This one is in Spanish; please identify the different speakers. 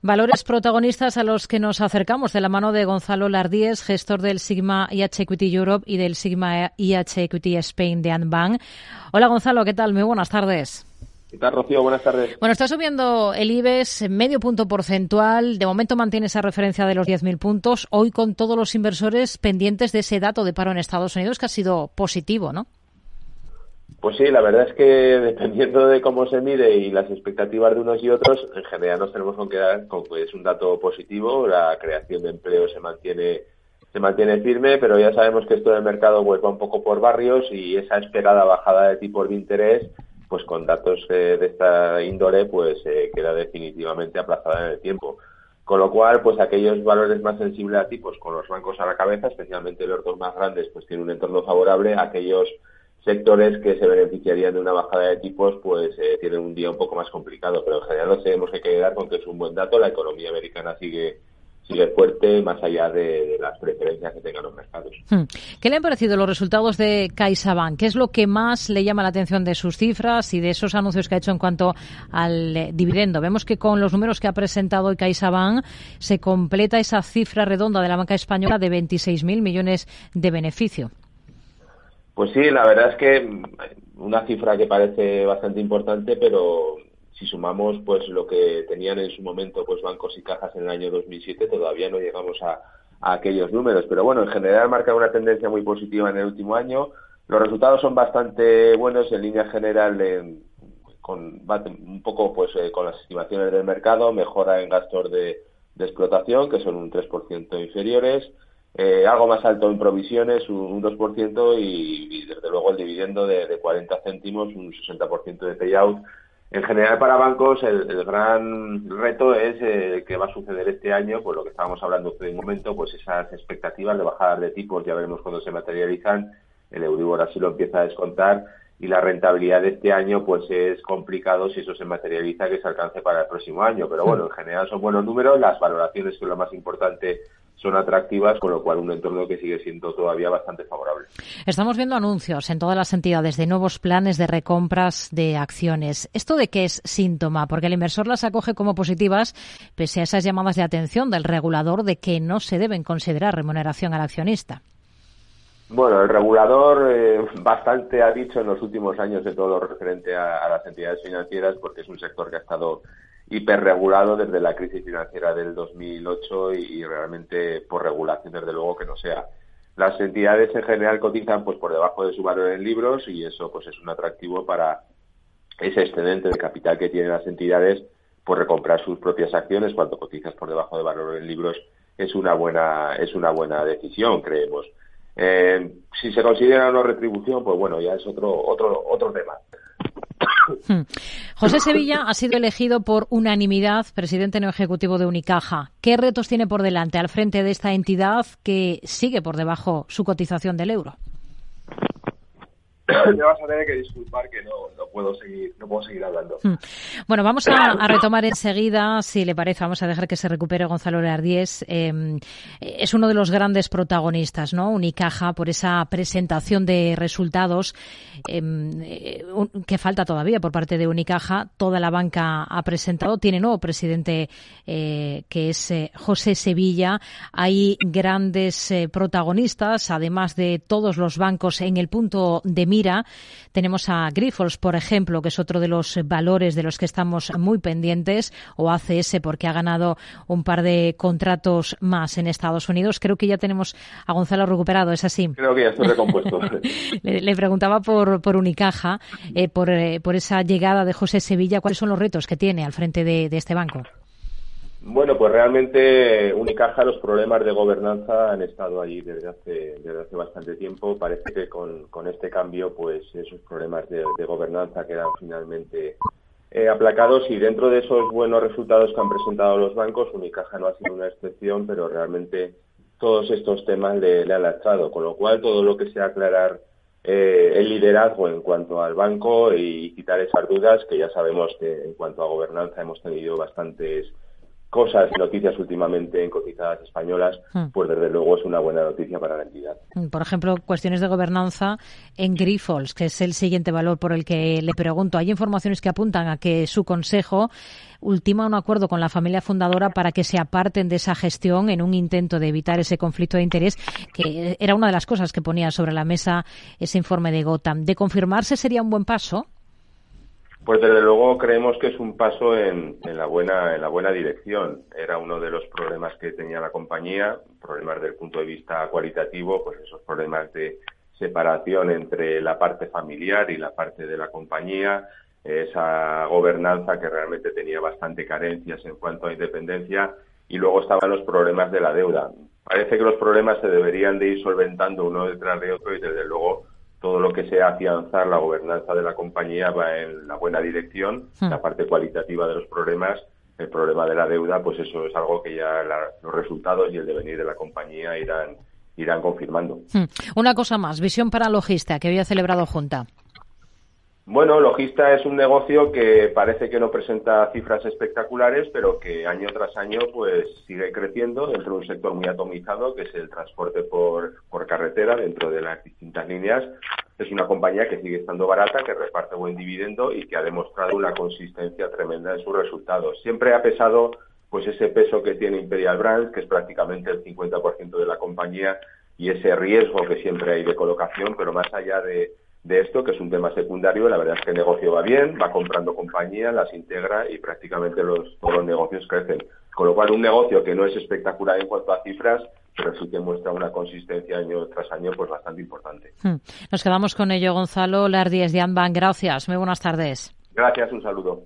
Speaker 1: Valores protagonistas a los que nos acercamos de la mano de Gonzalo Lardíez, gestor del Sigma IH Equity Europe y del Sigma IH Equity Spain de Anbank. Hola Gonzalo, ¿qué tal? Muy buenas tardes.
Speaker 2: ¿Qué tal, Rocío? Buenas tardes.
Speaker 1: Bueno, está subiendo el IBEX medio punto porcentual. De momento mantiene esa referencia de los 10.000 puntos. Hoy con todos los inversores pendientes de ese dato de paro en Estados Unidos que ha sido positivo, ¿no?
Speaker 2: Pues sí, la verdad es que dependiendo de cómo se mide y las expectativas de unos y otros, en general nos tenemos que quedar con que es un dato positivo, la creación de empleo se mantiene se mantiene firme, pero ya sabemos que esto del mercado pues, va un poco por barrios y esa esperada bajada de tipos de interés, pues con datos eh, de esta índole, pues eh, queda definitivamente aplazada en el tiempo. Con lo cual, pues aquellos valores más sensibles a tipos, con los bancos a la cabeza, especialmente los dos más grandes, pues tienen un entorno favorable, aquellos sectores que se beneficiarían de una bajada de tipos pues eh, tienen un día un poco más complicado, pero en general nos tenemos que quedar con que es un buen dato, la economía americana sigue sigue fuerte más allá de, las preferencias que tengan los mercados. Hmm.
Speaker 1: ¿Qué le han parecido los resultados de CaixaBank? ¿Qué es lo que más le llama la atención de sus cifras y de esos anuncios que ha hecho en cuanto al eh, dividendo? Vemos que con los números que ha presentado hoy CaixaBank se completa esa cifra redonda de la banca española de 26.000 millones de beneficio.
Speaker 2: Pues sí, la verdad es que mm, una cifra que parece bastante importante, pero si sumamos pues lo que tenían en su momento pues bancos y cajas en el año 2007, todavía no llegamos a, aquellos números. Pero bueno, en general marca una tendencia muy positiva en el último año. Los resultados son bastante buenos en línea general, con, un poco pues eh, con las estimaciones del mercado, mejora en gastos de, de explotación, que son un 3% inferiores. Eh, algo más alto en provisiones, un, 2%, y, desde luego el dividendo de, 40 céntimos, un 60% de payout. En general para bancos el, gran reto es eh, qué va a suceder este año, pues lo que estábamos hablando hace un momento, pues esas expectativas de bajadas de tipos, ya veremos cuando se materializan, el Euribor así lo empieza a descontar, y la rentabilidad de este año pues es complicado si eso se materializa que se alcance para el próximo año, pero bueno, en general son buenos números, las valoraciones que es lo más importante son atractivas, con lo cual un entorno que sigue siendo todavía bastante favorable.
Speaker 1: Estamos viendo anuncios en todas las entidades de nuevos planes de recompras de acciones. ¿Esto de qué es síntoma? Porque el inversor las acoge como positivas, pese a esas llamadas de atención del regulador de que no se deben considerar remuneración al accionista.
Speaker 2: Bueno, el regulador eh, bastante ha dicho en los últimos años de todo lo referente a las entidades financieras, porque es un sector que ha estado hiperregulado desde la crisis financiera del 2008 y, realmente por regulación desde luego que no sea. Las entidades en general cotizan pues por debajo de su valor en libros y eso pues es un atractivo para ese excedente de capital que tienen las entidades por recomprar sus propias acciones cuando cotizas por debajo de valor en libros es una buena es una buena decisión creemos eh, si se considera una retribución pues bueno ya es otro otro otro tema.
Speaker 1: José Sevilla ha sido elegido por unanimidad presidente no ejecutivo de Unicaja. ¿Qué retos tiene por delante al frente de esta entidad que sigue por debajo su cotización del euro?
Speaker 2: me vas a tener que disculpar que no, puedo seguir, no puedo seguir hablando. Hmm.
Speaker 1: Bueno, vamos a, retomar enseguida, si le parece, vamos a dejar que se recupere Gonzalo Leardies. Em, es uno de los grandes protagonistas, ¿no? Unicaja, por esa presentación de resultados em, eh, que falta todavía por parte de Unicaja. Toda la banca ha presentado. Tiene nuevo presidente eh, que es eh, José Sevilla. Hay grandes protagonistas, además de todos los bancos en el punto de mira mira. Tenemos a Grifols, por ejemplo, que es otro de los valores de los que estamos muy pendientes, o ACS porque ha ganado un par de contratos más en Estados Unidos. Creo que ya tenemos a Gonzalo recuperado, ¿es así?
Speaker 2: Creo que ya estoy recompuesto.
Speaker 1: le, preguntaba por, por Unicaja, eh, por, eh, por esa llegada de José Sevilla, ¿cuáles son los retos que tiene al frente de este banco?
Speaker 2: Bueno, pues realmente Unicaja los problemas de gobernanza han estado allí desde hace, desde hace bastante tiempo. Parece que con, este cambio, pues esos problemas de, gobernanza quedan finalmente eh, aplacados y dentro de esos buenos resultados que han presentado los bancos, Unicaja no ha sido una excepción, pero realmente todos estos temas le, han lastrado, con lo cual todo lo que sea aclarar eh, el liderazgo en cuanto al banco y quitar esas dudas, que ya sabemos que en cuanto a gobernanza hemos tenido bastantes cosas, noticias últimamente en cotizadas españolas, hmm. pues desde luego es una buena noticia para la entidad.
Speaker 1: Por ejemplo, cuestiones de gobernanza en Grifols, que es el siguiente valor por el que le pregunto. Hay informaciones que apuntan a que su consejo ultima un acuerdo con la familia fundadora para que se aparten de esa gestión en un intento de evitar ese conflicto de interés, que era una de las cosas que ponía sobre la mesa ese informe de Gotham. ¿De confirmarse sería un buen paso?
Speaker 2: Pues desde luego creemos que es un paso en, la buena en la buena dirección. Era uno de los problemas que tenía la compañía, problemas desde el punto de vista cualitativo, pues esos problemas de separación entre la parte familiar y la parte de la compañía, esa gobernanza que realmente tenía bastante carencias en cuanto a independencia y luego estaban los problemas de la deuda. Parece que los problemas se deberían de ir solventando uno detrás de otro y desde luego todo lo que sea afianzar la gobernanza de la compañía va en la buena dirección, hmm. la parte cualitativa de los problemas, el problema de la deuda, pues eso es algo que ya los resultados y el devenir de la compañía irán irán confirmando.
Speaker 1: Hmm. Una cosa más, visión para Logista, que había celebrado Junta.
Speaker 2: Bueno, Logista es un negocio que parece que no presenta cifras espectaculares, pero que año tras año pues sigue creciendo dentro de un sector muy atomizado, que es el transporte por, por carretera dentro de las líneas. Es una compañía que sigue estando barata, que reparte buen dividendo y que ha demostrado una consistencia tremenda en sus resultados. Siempre ha pesado pues ese peso que tiene Imperial Brands, que es prácticamente el 50% de la compañía, y ese riesgo que siempre hay de colocación, pero más allá de de esto, que es un tema secundario. La verdad es que el negocio va bien, va comprando compañías, las integra y prácticamente los, todos los negocios crecen. Con lo cual, un negocio que no es espectacular en cuanto a cifras, pero sí que muestra una consistencia año tras año pues bastante importante.
Speaker 1: Hmm. Nos quedamos con ello, Gonzalo Lardíez de Anban. Gracias. Muy buenas tardes.
Speaker 2: Gracias, un saludo.